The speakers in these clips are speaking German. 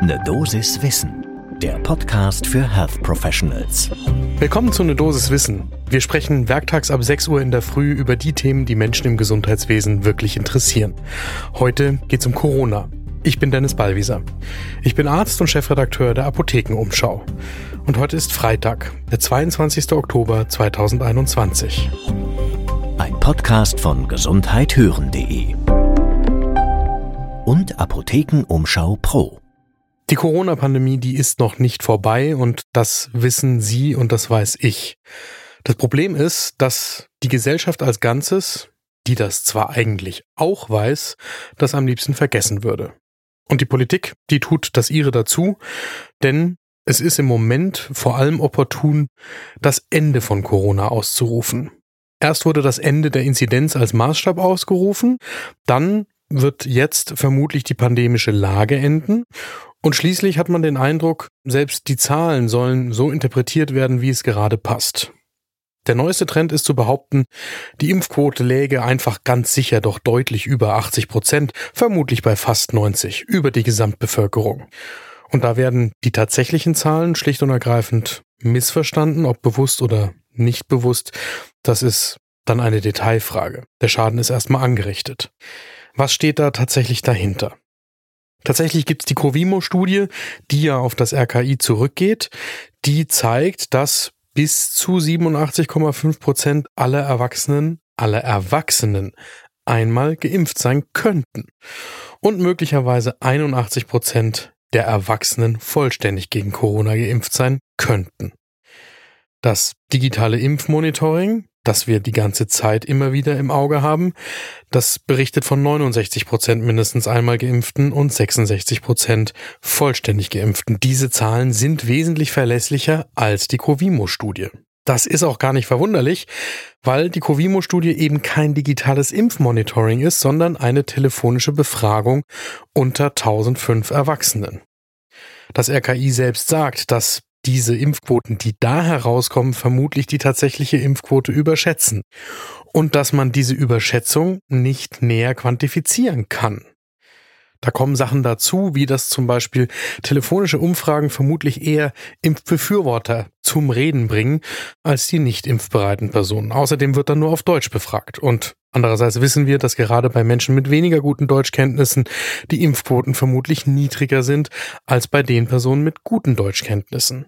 Ne Dosis Wissen, der Podcast für Health Professionals. Willkommen zu Ne Dosis Wissen. Wir sprechen werktags ab 6 Uhr in der Früh über die Themen, die Menschen im Gesundheitswesen wirklich interessieren. Heute geht's um Corona. Ich bin Dennis Ballwieser. Ich bin Arzt und Chefredakteur der Apothekenumschau. Und heute ist Freitag, der 22. Oktober 2021. Ein Podcast von gesundheithören.de und Apothekenumschau Pro. Die Corona-Pandemie, die ist noch nicht vorbei und das wissen Sie und das weiß ich. Das Problem ist, dass die Gesellschaft als Ganzes, die das zwar eigentlich auch weiß, das am liebsten vergessen würde. Und die Politik, die tut das ihre dazu, denn es ist im Moment vor allem opportun, das Ende von Corona auszurufen. Erst wurde das Ende der Inzidenz als Maßstab ausgerufen, dann wird jetzt vermutlich die pandemische Lage enden und schließlich hat man den Eindruck, selbst die Zahlen sollen so interpretiert werden, wie es gerade passt. Der neueste Trend ist zu behaupten, die Impfquote läge einfach ganz sicher doch deutlich über 80 Prozent, vermutlich bei fast 90, über die Gesamtbevölkerung. Und da werden die tatsächlichen Zahlen schlicht und ergreifend missverstanden, ob bewusst oder nicht bewusst. Das ist dann eine Detailfrage. Der Schaden ist erstmal angerichtet. Was steht da tatsächlich dahinter? Tatsächlich gibt es die Covimo-Studie, die ja auf das RKI zurückgeht. Die zeigt, dass bis zu 87,5 Prozent aller Erwachsenen, aller Erwachsenen einmal geimpft sein könnten. Und möglicherweise 81 Prozent der Erwachsenen vollständig gegen Corona geimpft sein könnten. Das digitale Impfmonitoring, das wir die ganze Zeit immer wieder im Auge haben. Das berichtet von 69 Prozent mindestens einmal Geimpften und 66 Prozent vollständig Geimpften. Diese Zahlen sind wesentlich verlässlicher als die Covimo-Studie. Das ist auch gar nicht verwunderlich, weil die Covimo-Studie eben kein digitales Impfmonitoring ist, sondern eine telefonische Befragung unter 1005 Erwachsenen. Das RKI selbst sagt, dass diese Impfquoten, die da herauskommen, vermutlich die tatsächliche Impfquote überschätzen und dass man diese Überschätzung nicht näher quantifizieren kann. Da kommen Sachen dazu, wie dass zum Beispiel telefonische Umfragen vermutlich eher Impfbefürworter zum Reden bringen, als die nicht impfbereiten Personen. Außerdem wird dann nur auf Deutsch befragt. Und andererseits wissen wir, dass gerade bei Menschen mit weniger guten Deutschkenntnissen die Impfquoten vermutlich niedriger sind als bei den Personen mit guten Deutschkenntnissen.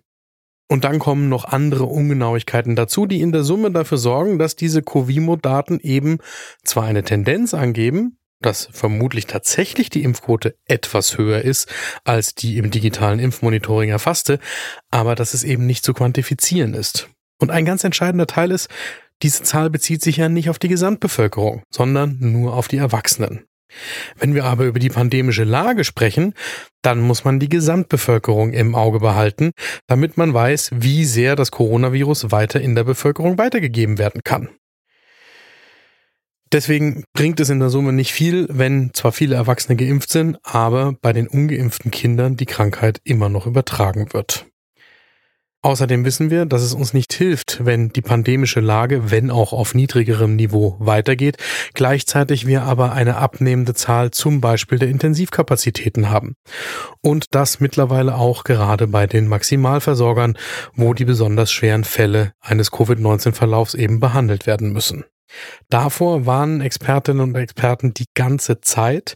Und dann kommen noch andere Ungenauigkeiten dazu, die in der Summe dafür sorgen, dass diese Covimo-Daten eben zwar eine Tendenz angeben, dass vermutlich tatsächlich die Impfquote etwas höher ist als die im digitalen Impfmonitoring erfasste, aber dass es eben nicht zu quantifizieren ist. Und ein ganz entscheidender Teil ist, diese Zahl bezieht sich ja nicht auf die Gesamtbevölkerung, sondern nur auf die Erwachsenen. Wenn wir aber über die pandemische Lage sprechen, dann muss man die Gesamtbevölkerung im Auge behalten, damit man weiß, wie sehr das Coronavirus weiter in der Bevölkerung weitergegeben werden kann. Deswegen bringt es in der Summe nicht viel, wenn zwar viele Erwachsene geimpft sind, aber bei den ungeimpften Kindern die Krankheit immer noch übertragen wird. Außerdem wissen wir, dass es uns nicht hilft, wenn die pandemische Lage, wenn auch auf niedrigerem Niveau, weitergeht, gleichzeitig wir aber eine abnehmende Zahl zum Beispiel der Intensivkapazitäten haben. Und das mittlerweile auch gerade bei den Maximalversorgern, wo die besonders schweren Fälle eines Covid-19-Verlaufs eben behandelt werden müssen. Davor warnen Expertinnen und Experten die ganze Zeit.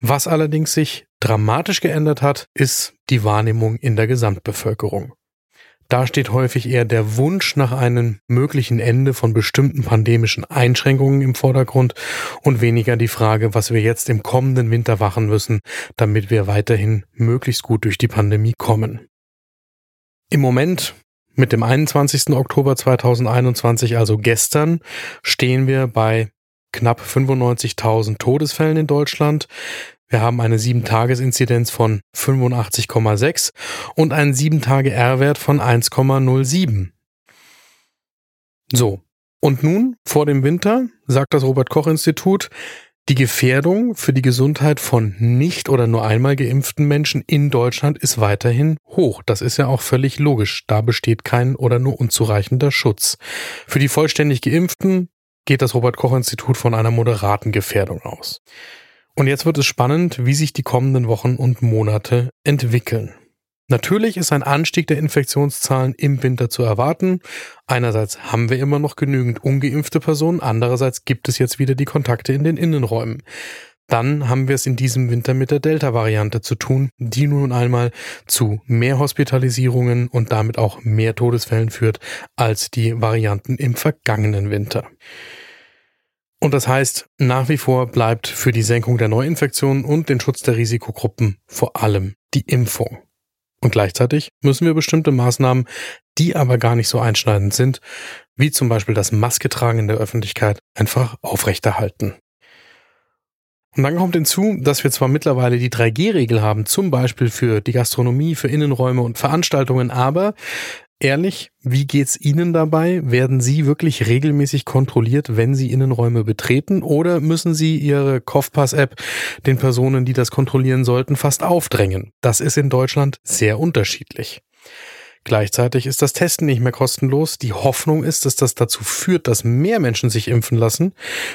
Was allerdings sich dramatisch geändert hat, ist die Wahrnehmung in der Gesamtbevölkerung. Da steht häufig eher der Wunsch nach einem möglichen Ende von bestimmten pandemischen Einschränkungen im Vordergrund und weniger die Frage, was wir jetzt im kommenden Winter machen müssen, damit wir weiterhin möglichst gut durch die Pandemie kommen. Im Moment, mit dem 21. Oktober 2021, also gestern, stehen wir bei knapp 95.000 Todesfällen in Deutschland. Wir haben eine 7-Tages-Inzidenz von 85,6 und einen 7-Tage-R-Wert von 1,07. So. Und nun, vor dem Winter, sagt das Robert-Koch-Institut, die Gefährdung für die Gesundheit von nicht oder nur einmal geimpften Menschen in Deutschland ist weiterhin hoch. Das ist ja auch völlig logisch. Da besteht kein oder nur unzureichender Schutz. Für die vollständig geimpften geht das Robert Koch Institut von einer moderaten Gefährdung aus. Und jetzt wird es spannend, wie sich die kommenden Wochen und Monate entwickeln. Natürlich ist ein Anstieg der Infektionszahlen im Winter zu erwarten. Einerseits haben wir immer noch genügend ungeimpfte Personen, andererseits gibt es jetzt wieder die Kontakte in den Innenräumen. Dann haben wir es in diesem Winter mit der Delta-Variante zu tun, die nun einmal zu mehr Hospitalisierungen und damit auch mehr Todesfällen führt als die Varianten im vergangenen Winter. Und das heißt, nach wie vor bleibt für die Senkung der Neuinfektionen und den Schutz der Risikogruppen vor allem die Impfung. Und gleichzeitig müssen wir bestimmte Maßnahmen, die aber gar nicht so einschneidend sind, wie zum Beispiel das Masketragen in der Öffentlichkeit, einfach aufrechterhalten. Und dann kommt hinzu, dass wir zwar mittlerweile die 3G-Regel haben, zum Beispiel für die Gastronomie, für Innenräume und Veranstaltungen, aber ehrlich, wie geht's Ihnen dabei? Werden Sie wirklich regelmäßig kontrolliert, wenn Sie Innenräume betreten oder müssen Sie Ihre Kopfpass-App den Personen, die das kontrollieren sollten, fast aufdrängen? Das ist in Deutschland sehr unterschiedlich. Gleichzeitig ist das Testen nicht mehr kostenlos. Die Hoffnung ist, dass das dazu führt, dass mehr Menschen sich impfen lassen.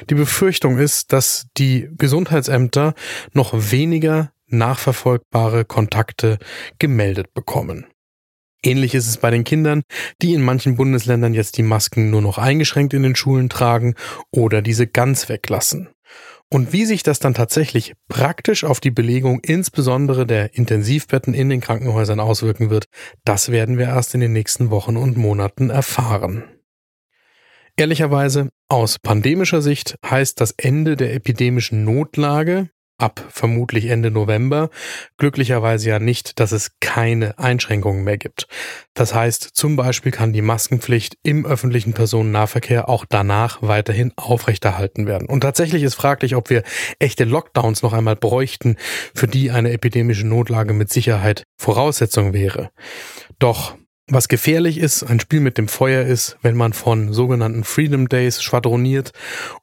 Die Befürchtung ist, dass die Gesundheitsämter noch weniger nachverfolgbare Kontakte gemeldet bekommen. Ähnlich ist es bei den Kindern, die in manchen Bundesländern jetzt die Masken nur noch eingeschränkt in den Schulen tragen oder diese ganz weglassen. Und wie sich das dann tatsächlich praktisch auf die Belegung insbesondere der Intensivbetten in den Krankenhäusern auswirken wird, das werden wir erst in den nächsten Wochen und Monaten erfahren. Ehrlicherweise, aus pandemischer Sicht heißt das Ende der epidemischen Notlage ab vermutlich Ende November. Glücklicherweise ja nicht, dass es keine Einschränkungen mehr gibt. Das heißt, zum Beispiel kann die Maskenpflicht im öffentlichen Personennahverkehr auch danach weiterhin aufrechterhalten werden. Und tatsächlich ist fraglich, ob wir echte Lockdowns noch einmal bräuchten, für die eine epidemische Notlage mit Sicherheit Voraussetzung wäre. Doch was gefährlich ist, ein Spiel mit dem Feuer ist, wenn man von sogenannten Freedom Days schwadroniert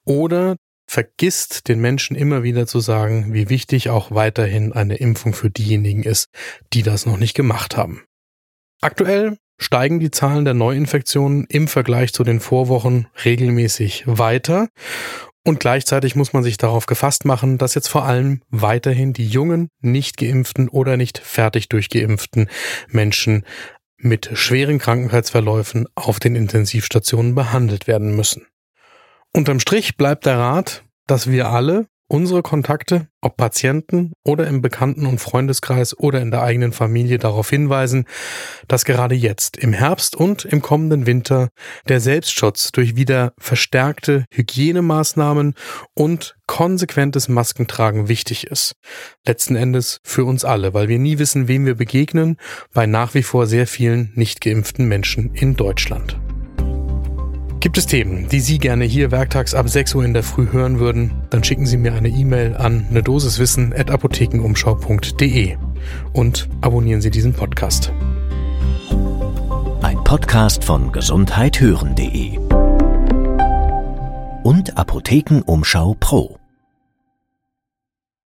oder vergisst den Menschen immer wieder zu sagen, wie wichtig auch weiterhin eine Impfung für diejenigen ist, die das noch nicht gemacht haben. Aktuell steigen die Zahlen der Neuinfektionen im Vergleich zu den Vorwochen regelmäßig weiter. Und gleichzeitig muss man sich darauf gefasst machen, dass jetzt vor allem weiterhin die jungen, nicht geimpften oder nicht fertig durchgeimpften Menschen mit schweren Krankheitsverläufen auf den Intensivstationen behandelt werden müssen. Unterm Strich bleibt der Rat, dass wir alle unsere Kontakte, ob Patienten oder im Bekannten- und Freundeskreis oder in der eigenen Familie darauf hinweisen, dass gerade jetzt im Herbst und im kommenden Winter der Selbstschutz durch wieder verstärkte Hygienemaßnahmen und konsequentes Maskentragen wichtig ist. Letzten Endes für uns alle, weil wir nie wissen, wem wir begegnen bei nach wie vor sehr vielen nicht geimpften Menschen in Deutschland. Gibt es Themen, die Sie gerne hier werktags ab 6 Uhr in der Früh hören würden, dann schicken Sie mir eine E-Mail an ne Dosiswissen at apothekenumschau.de und abonnieren Sie diesen Podcast. Ein Podcast von gesundheithören.de und Apothekenumschau Pro.